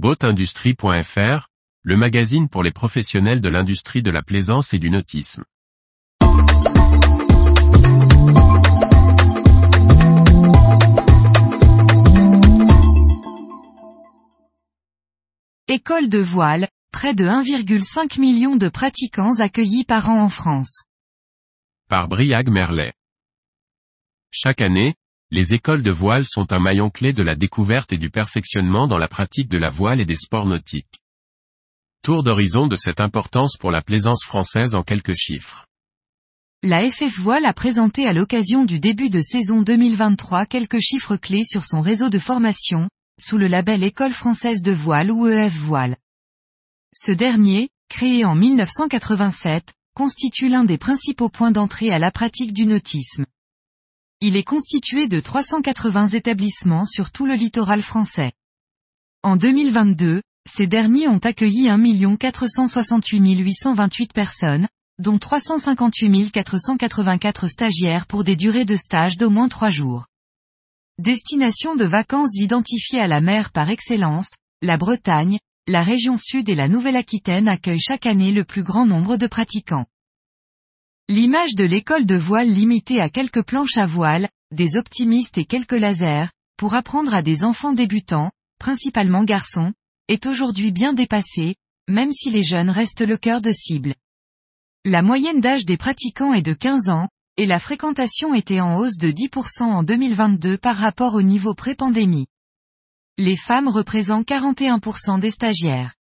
Boatindustrie.fr, le magazine pour les professionnels de l'industrie de la plaisance et du nautisme. École de voile, près de 1,5 million de pratiquants accueillis par an en France. Par Briag Merlet. Chaque année, les écoles de voile sont un maillon clé de la découverte et du perfectionnement dans la pratique de la voile et des sports nautiques. Tour d'horizon de cette importance pour la plaisance française en quelques chiffres. La FF Voile a présenté à l'occasion du début de saison 2023 quelques chiffres clés sur son réseau de formation, sous le label École française de voile ou EF Voile. Ce dernier, créé en 1987, constitue l'un des principaux points d'entrée à la pratique du nautisme. Il est constitué de 380 établissements sur tout le littoral français. En 2022, ces derniers ont accueilli 1 468 828 personnes, dont 358 484 stagiaires pour des durées de stage d'au moins 3 jours. Destination de vacances identifiée à la mer par excellence, la Bretagne, la région sud et la Nouvelle-Aquitaine accueillent chaque année le plus grand nombre de pratiquants. L'image de l'école de voile limitée à quelques planches à voile, des optimistes et quelques lasers, pour apprendre à des enfants débutants, principalement garçons, est aujourd'hui bien dépassée, même si les jeunes restent le cœur de cible. La moyenne d'âge des pratiquants est de 15 ans, et la fréquentation était en hausse de 10% en 2022 par rapport au niveau pré-pandémie. Les femmes représentent 41% des stagiaires.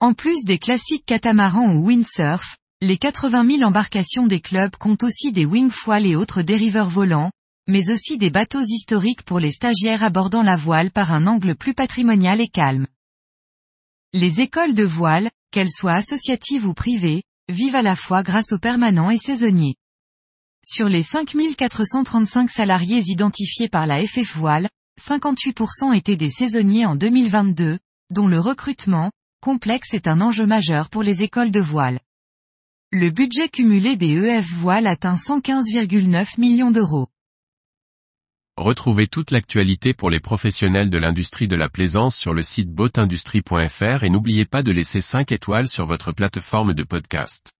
En plus des classiques catamarans ou windsurf, les 80 000 embarcations des clubs comptent aussi des wingfoils et autres dériveurs volants, mais aussi des bateaux historiques pour les stagiaires abordant la voile par un angle plus patrimonial et calme. Les écoles de voile, qu'elles soient associatives ou privées, vivent à la fois grâce aux permanents et saisonniers. Sur les 5435 salariés identifiés par la FF Voile, 58% étaient des saisonniers en 2022, dont le recrutement, complexe est un enjeu majeur pour les écoles de voile. Le budget cumulé des EF Voile atteint 115,9 millions d'euros. Retrouvez toute l'actualité pour les professionnels de l'industrie de la plaisance sur le site boatindustrie.fr et n'oubliez pas de laisser 5 étoiles sur votre plateforme de podcast.